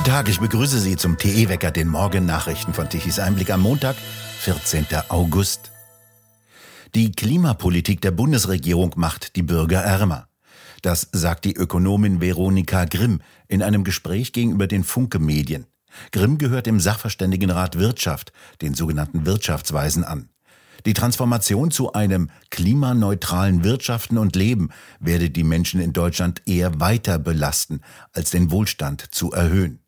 Guten Tag, ich begrüße Sie zum TE-Wecker, den Morgennachrichten von Tichys Einblick am Montag, 14. August. Die Klimapolitik der Bundesregierung macht die Bürger ärmer. Das sagt die Ökonomin Veronika Grimm in einem Gespräch gegenüber den Funke-Medien. Grimm gehört dem Sachverständigenrat Wirtschaft, den sogenannten Wirtschaftsweisen, an. Die Transformation zu einem klimaneutralen Wirtschaften und Leben werde die Menschen in Deutschland eher weiter belasten, als den Wohlstand zu erhöhen.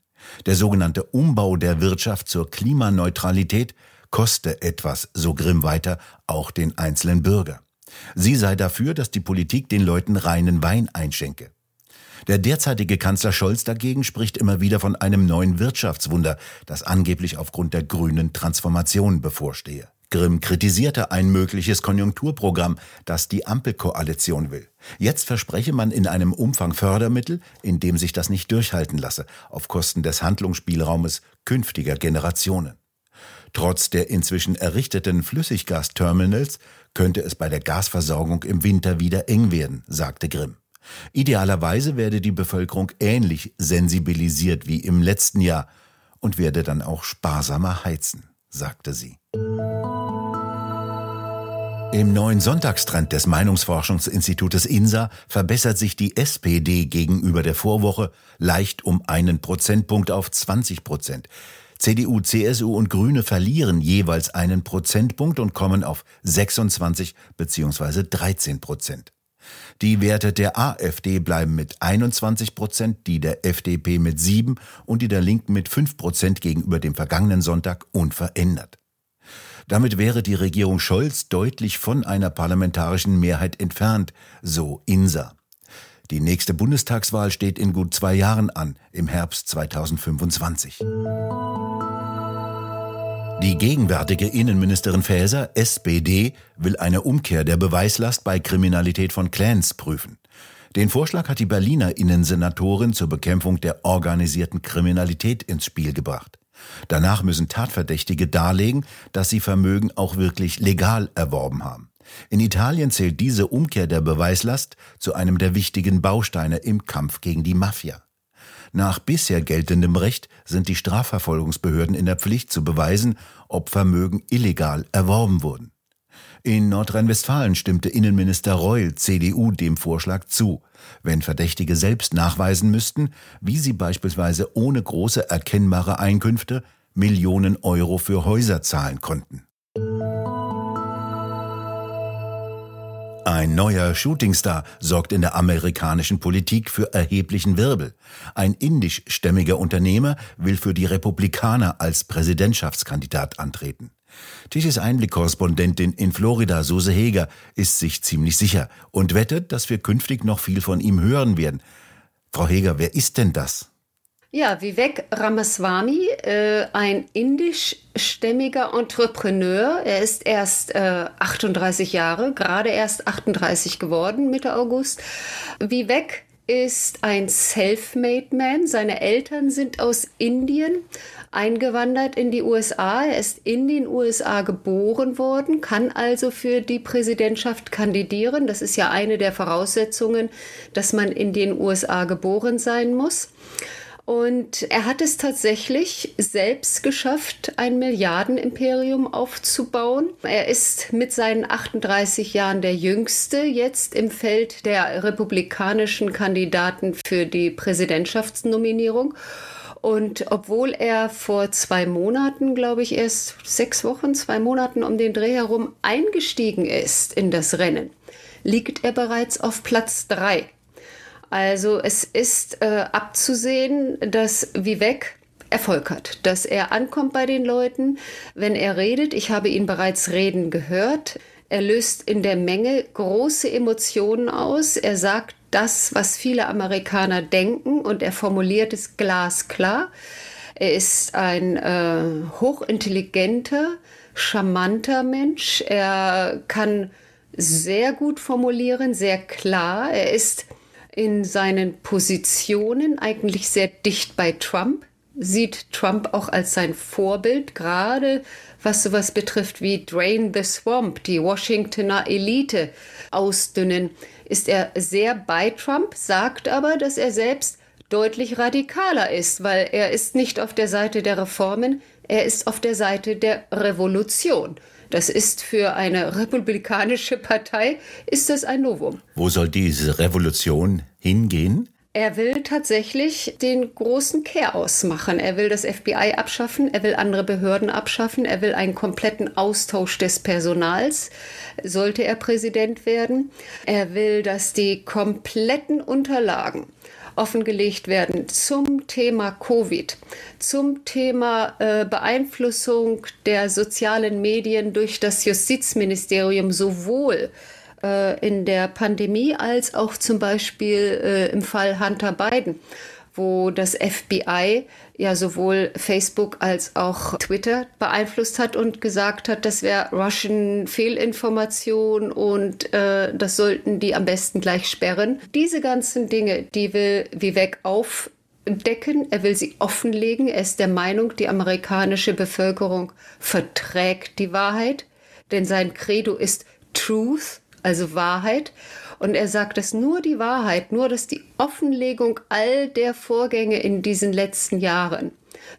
Der sogenannte Umbau der Wirtschaft zur Klimaneutralität koste etwas, so Grimm weiter, auch den einzelnen Bürger. Sie sei dafür, dass die Politik den Leuten reinen Wein einschenke. Der derzeitige Kanzler Scholz dagegen spricht immer wieder von einem neuen Wirtschaftswunder, das angeblich aufgrund der grünen Transformation bevorstehe. Grimm kritisierte ein mögliches Konjunkturprogramm, das die Ampelkoalition will. Jetzt verspreche man in einem Umfang Fördermittel, in dem sich das nicht durchhalten lasse, auf Kosten des Handlungsspielraumes künftiger Generationen. Trotz der inzwischen errichteten Flüssiggasterminals könnte es bei der Gasversorgung im Winter wieder eng werden, sagte Grimm. Idealerweise werde die Bevölkerung ähnlich sensibilisiert wie im letzten Jahr und werde dann auch sparsamer heizen, sagte sie. Im neuen Sonntagstrend des Meinungsforschungsinstitutes INSA verbessert sich die SPD gegenüber der Vorwoche leicht um einen Prozentpunkt auf 20 Prozent. CDU, CSU und Grüne verlieren jeweils einen Prozentpunkt und kommen auf 26 bzw. 13 Prozent. Die Werte der AfD bleiben mit 21 Prozent, die der FDP mit 7 und die der Linken mit 5 Prozent gegenüber dem vergangenen Sonntag unverändert. Damit wäre die Regierung Scholz deutlich von einer parlamentarischen Mehrheit entfernt, so INSA. Die nächste Bundestagswahl steht in gut zwei Jahren an, im Herbst 2025. Die gegenwärtige Innenministerin Faeser, SPD, will eine Umkehr der Beweislast bei Kriminalität von Clans prüfen. Den Vorschlag hat die Berliner Innensenatorin zur Bekämpfung der organisierten Kriminalität ins Spiel gebracht. Danach müssen Tatverdächtige darlegen, dass sie Vermögen auch wirklich legal erworben haben. In Italien zählt diese Umkehr der Beweislast zu einem der wichtigen Bausteine im Kampf gegen die Mafia. Nach bisher geltendem Recht sind die Strafverfolgungsbehörden in der Pflicht zu beweisen, ob Vermögen illegal erworben wurden. In Nordrhein-Westfalen stimmte Innenminister Reul CDU dem Vorschlag zu, wenn Verdächtige selbst nachweisen müssten, wie sie beispielsweise ohne große erkennbare Einkünfte Millionen Euro für Häuser zahlen konnten. Ein neuer Shootingstar sorgt in der amerikanischen Politik für erheblichen Wirbel. Ein indischstämmiger Unternehmer will für die Republikaner als Präsidentschaftskandidat antreten. Tischis Einblick-Korrespondentin in Florida, Suse Heger, ist sich ziemlich sicher und wettet, dass wir künftig noch viel von ihm hören werden. Frau Heger, wer ist denn das? Ja, Vivek Ramaswamy, äh, ein indischstämmiger Entrepreneur. Er ist erst äh, 38 Jahre, gerade erst 38 geworden, Mitte August. Vivek ist ein Self-Made Man. Seine Eltern sind aus Indien eingewandert in die USA. Er ist in den USA geboren worden, kann also für die Präsidentschaft kandidieren. Das ist ja eine der Voraussetzungen, dass man in den USA geboren sein muss. Und er hat es tatsächlich selbst geschafft, ein Milliardenimperium aufzubauen. Er ist mit seinen 38 Jahren der jüngste jetzt im Feld der republikanischen Kandidaten für die Präsidentschaftsnominierung. Und obwohl er vor zwei Monaten, glaube ich, erst sechs Wochen, zwei Monaten um den Dreh herum eingestiegen ist in das Rennen, liegt er bereits auf Platz drei. Also es ist äh, abzusehen, dass Vivek Erfolg hat, dass er ankommt bei den Leuten, wenn er redet. Ich habe ihn bereits reden gehört. Er löst in der Menge große Emotionen aus. Er sagt das, was viele Amerikaner denken und er formuliert es glasklar. Er ist ein äh, hochintelligenter, charmanter Mensch. Er kann sehr gut formulieren, sehr klar. Er ist in seinen Positionen eigentlich sehr dicht bei Trump, sieht Trump auch als sein Vorbild, gerade was sowas betrifft wie Drain the Swamp, die Washingtoner Elite ausdünnen, ist er sehr bei Trump, sagt aber, dass er selbst deutlich radikaler ist, weil er ist nicht auf der Seite der Reformen, er ist auf der Seite der Revolution. Das ist für eine republikanische Partei ist das ein Novum. Wo soll diese Revolution hingehen? Er will tatsächlich den großen Chaos machen. Er will das FBI abschaffen, er will andere Behörden abschaffen, er will einen kompletten Austausch des Personals, sollte er Präsident werden. Er will, dass die kompletten Unterlagen offengelegt werden zum Thema Covid, zum Thema äh, Beeinflussung der sozialen Medien durch das Justizministerium sowohl äh, in der Pandemie als auch zum Beispiel äh, im Fall Hunter Biden, wo das FBI ja sowohl Facebook als auch Twitter beeinflusst hat und gesagt hat, das wäre Russian Fehlinformation und äh, das sollten die am besten gleich sperren. Diese ganzen Dinge, die will Vivek aufdecken, er will sie offenlegen. Er ist der Meinung, die amerikanische Bevölkerung verträgt die Wahrheit, denn sein Credo ist Truth also Wahrheit. Und er sagt, dass nur die Wahrheit, nur dass die Offenlegung all der Vorgänge in diesen letzten Jahren,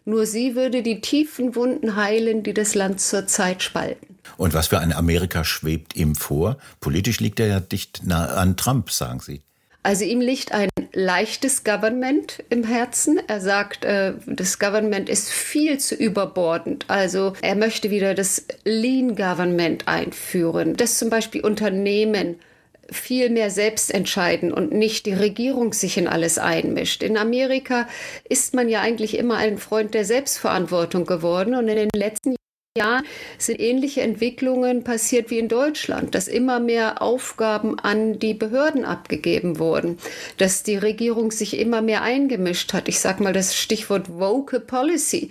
nur sie würde die tiefen Wunden heilen, die das Land zurzeit spalten. Und was für ein Amerika schwebt ihm vor? Politisch liegt er ja dicht nah an Trump, sagen Sie. Also ihm liegt ein leichtes Government im Herzen. Er sagt, äh, das Government ist viel zu überbordend. Also er möchte wieder das Lean Government einführen, dass zum Beispiel Unternehmen viel mehr selbst entscheiden und nicht die Regierung sich in alles einmischt. In Amerika ist man ja eigentlich immer ein Freund der Selbstverantwortung geworden und in den letzten Jahren sind ähnliche Entwicklungen passiert wie in Deutschland, dass immer mehr Aufgaben an die Behörden abgegeben wurden, dass die Regierung sich immer mehr eingemischt hat. Ich sage mal das Stichwort Vocal Policy,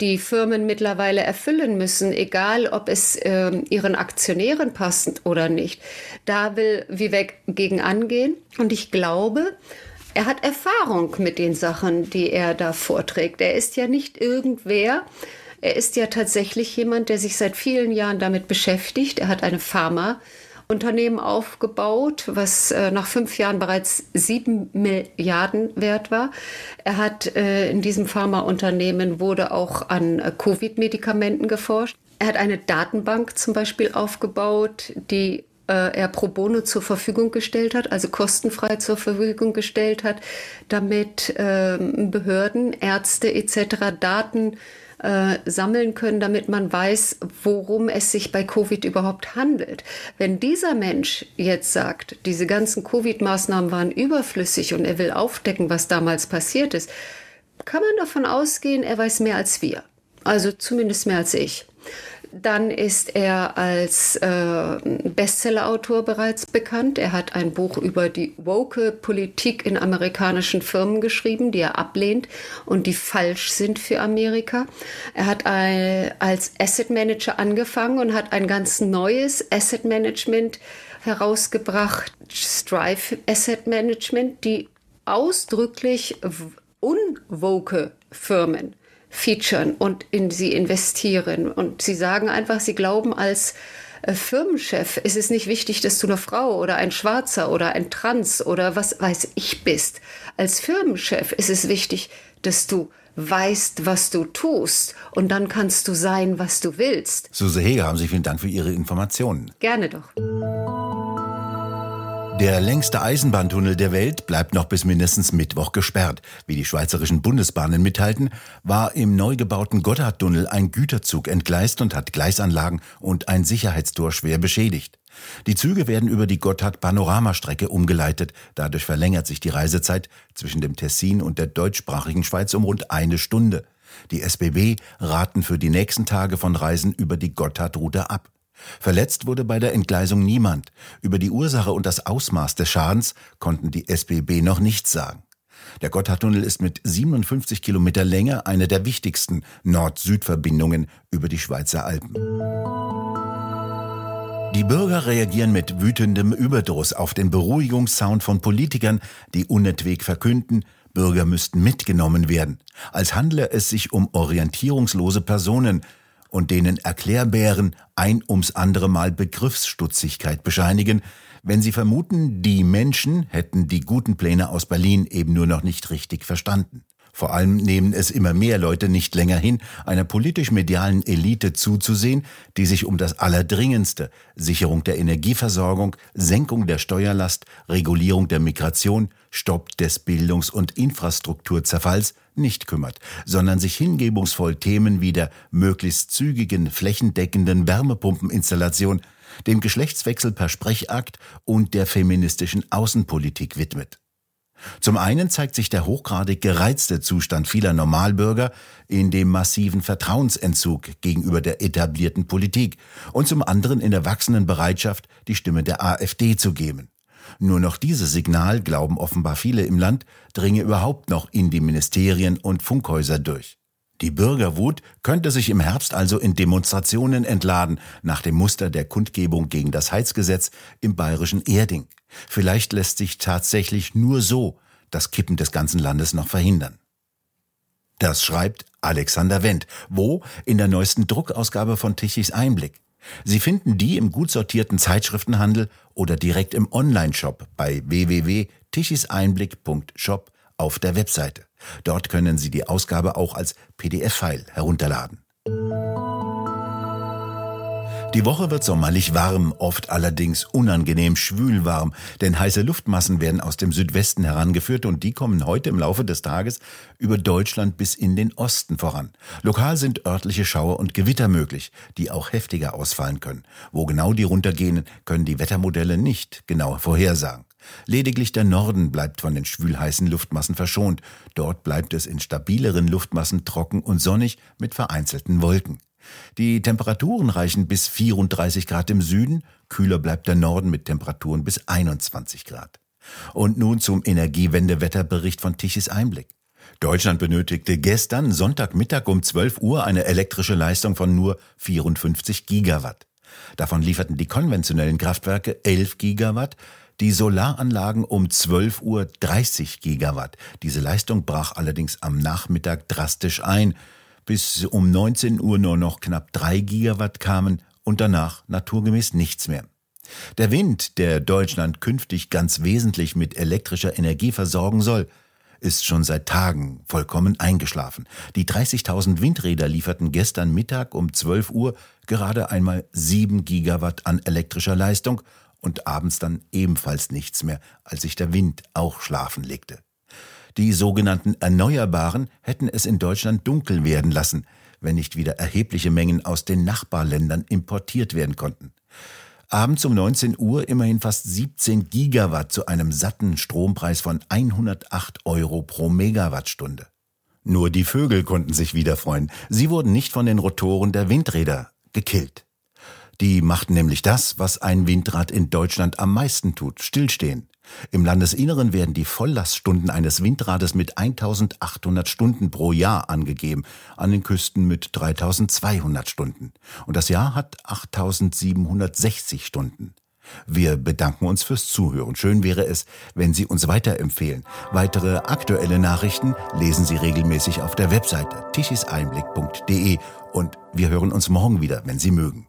die Firmen mittlerweile erfüllen müssen, egal ob es äh, ihren Aktionären passt oder nicht. Da will Vivek gegen angehen und ich glaube, er hat Erfahrung mit den Sachen, die er da vorträgt. Er ist ja nicht irgendwer, er ist ja tatsächlich jemand, der sich seit vielen Jahren damit beschäftigt. Er hat eine Pharma. Unternehmen aufgebaut, was äh, nach fünf Jahren bereits sieben Milliarden wert war. Er hat äh, in diesem Pharmaunternehmen wurde auch an äh, Covid-Medikamenten geforscht. Er hat eine Datenbank zum Beispiel aufgebaut, die er pro bono zur Verfügung gestellt hat, also kostenfrei zur Verfügung gestellt hat, damit ähm, Behörden, Ärzte etc. Daten äh, sammeln können, damit man weiß, worum es sich bei Covid überhaupt handelt. Wenn dieser Mensch jetzt sagt, diese ganzen Covid-Maßnahmen waren überflüssig und er will aufdecken, was damals passiert ist, kann man davon ausgehen, er weiß mehr als wir. Also zumindest mehr als ich. Dann ist er als äh, Bestsellerautor bereits bekannt. Er hat ein Buch über die woke Politik in amerikanischen Firmen geschrieben, die er ablehnt und die falsch sind für Amerika. Er hat ein, als Asset Manager angefangen und hat ein ganz neues Asset Management herausgebracht, Strive Asset Management, die ausdrücklich unwoke Firmen featuren und in sie investieren. Und sie sagen einfach, sie glauben als äh, Firmenchef ist es nicht wichtig, dass du eine Frau oder ein Schwarzer oder ein Trans oder was weiß ich bist. Als Firmenchef ist es wichtig, dass du weißt, was du tust und dann kannst du sein, was du willst. Suse Heger, haben Sie vielen Dank für Ihre Informationen. Gerne doch. Der längste Eisenbahntunnel der Welt bleibt noch bis mindestens Mittwoch gesperrt. Wie die schweizerischen Bundesbahnen mitteilten, war im neu gebauten Gotthardtunnel ein Güterzug entgleist und hat Gleisanlagen und ein Sicherheitstor schwer beschädigt. Die Züge werden über die Gotthard-Panoramastrecke umgeleitet. Dadurch verlängert sich die Reisezeit zwischen dem Tessin und der deutschsprachigen Schweiz um rund eine Stunde. Die SBB raten für die nächsten Tage von Reisen über die Gotthardroute ab. Verletzt wurde bei der Entgleisung niemand. Über die Ursache und das Ausmaß des Schadens konnten die SBB noch nichts sagen. Der Gotthardtunnel ist mit 57 Kilometer Länge eine der wichtigsten Nord-Süd-Verbindungen über die Schweizer Alpen. Die Bürger reagieren mit wütendem Überdruss auf den Beruhigungssound von Politikern, die unentweg verkünden, Bürger müssten mitgenommen werden, als handle es sich um orientierungslose Personen, und denen Erklärbären ein ums andere Mal Begriffsstutzigkeit bescheinigen, wenn sie vermuten, die Menschen hätten die guten Pläne aus Berlin eben nur noch nicht richtig verstanden. Vor allem nehmen es immer mehr Leute nicht länger hin, einer politisch-medialen Elite zuzusehen, die sich um das Allerdringendste Sicherung der Energieversorgung, Senkung der Steuerlast, Regulierung der Migration, Stopp des Bildungs- und Infrastrukturzerfalls nicht kümmert, sondern sich hingebungsvoll Themen wie der möglichst zügigen, flächendeckenden Wärmepumpeninstallation, dem Geschlechtswechsel per Sprechakt und der feministischen Außenpolitik widmet. Zum einen zeigt sich der hochgradig gereizte Zustand vieler Normalbürger in dem massiven Vertrauensentzug gegenüber der etablierten Politik und zum anderen in der wachsenden Bereitschaft, die Stimme der AfD zu geben. Nur noch dieses Signal, glauben offenbar viele im Land, dringe überhaupt noch in die Ministerien und Funkhäuser durch. Die Bürgerwut könnte sich im Herbst also in Demonstrationen entladen, nach dem Muster der Kundgebung gegen das Heizgesetz im bayerischen Erding. Vielleicht lässt sich tatsächlich nur so das Kippen des ganzen Landes noch verhindern. Das schreibt Alexander Wendt. Wo? In der neuesten Druckausgabe von Tichys Einblick. Sie finden die im gut sortierten Zeitschriftenhandel oder direkt im Onlineshop bei www.tichiseinblick.shop auf der Webseite. Dort können Sie die Ausgabe auch als PDF-File herunterladen. Die Woche wird sommerlich warm, oft allerdings unangenehm schwül warm, denn heiße Luftmassen werden aus dem Südwesten herangeführt und die kommen heute im Laufe des Tages über Deutschland bis in den Osten voran. Lokal sind örtliche Schauer und Gewitter möglich, die auch heftiger ausfallen können. Wo genau die runtergehen, können die Wettermodelle nicht genau vorhersagen. Lediglich der Norden bleibt von den schwülheißen Luftmassen verschont. Dort bleibt es in stabileren Luftmassen trocken und sonnig mit vereinzelten Wolken. Die Temperaturen reichen bis 34 Grad im Süden, kühler bleibt der Norden mit Temperaturen bis 21 Grad. Und nun zum Energiewendewetterbericht von Tichys Einblick. Deutschland benötigte gestern Sonntagmittag um 12 Uhr eine elektrische Leistung von nur 54 Gigawatt. Davon lieferten die konventionellen Kraftwerke 11 Gigawatt, die Solaranlagen um 12 Uhr 30 Gigawatt. Diese Leistung brach allerdings am Nachmittag drastisch ein bis um 19 Uhr nur noch knapp drei Gigawatt kamen und danach naturgemäß nichts mehr. Der Wind, der Deutschland künftig ganz wesentlich mit elektrischer Energie versorgen soll, ist schon seit Tagen vollkommen eingeschlafen. Die 30.000 Windräder lieferten gestern Mittag um 12 Uhr gerade einmal 7 Gigawatt an elektrischer Leistung und abends dann ebenfalls nichts mehr, als sich der Wind auch schlafen legte. Die sogenannten Erneuerbaren hätten es in Deutschland dunkel werden lassen, wenn nicht wieder erhebliche Mengen aus den Nachbarländern importiert werden konnten. Abends um 19 Uhr immerhin fast 17 Gigawatt zu einem satten Strompreis von 108 Euro pro Megawattstunde. Nur die Vögel konnten sich wieder freuen. Sie wurden nicht von den Rotoren der Windräder gekillt. Die machten nämlich das, was ein Windrad in Deutschland am meisten tut, stillstehen. Im Landesinneren werden die Volllaststunden eines Windrades mit 1800 Stunden pro Jahr angegeben, an den Küsten mit 3200 Stunden. Und das Jahr hat 8760 Stunden. Wir bedanken uns fürs Zuhören. Schön wäre es, wenn Sie uns weiterempfehlen. Weitere aktuelle Nachrichten lesen Sie regelmäßig auf der Webseite tischiseinblick.de und wir hören uns morgen wieder, wenn Sie mögen.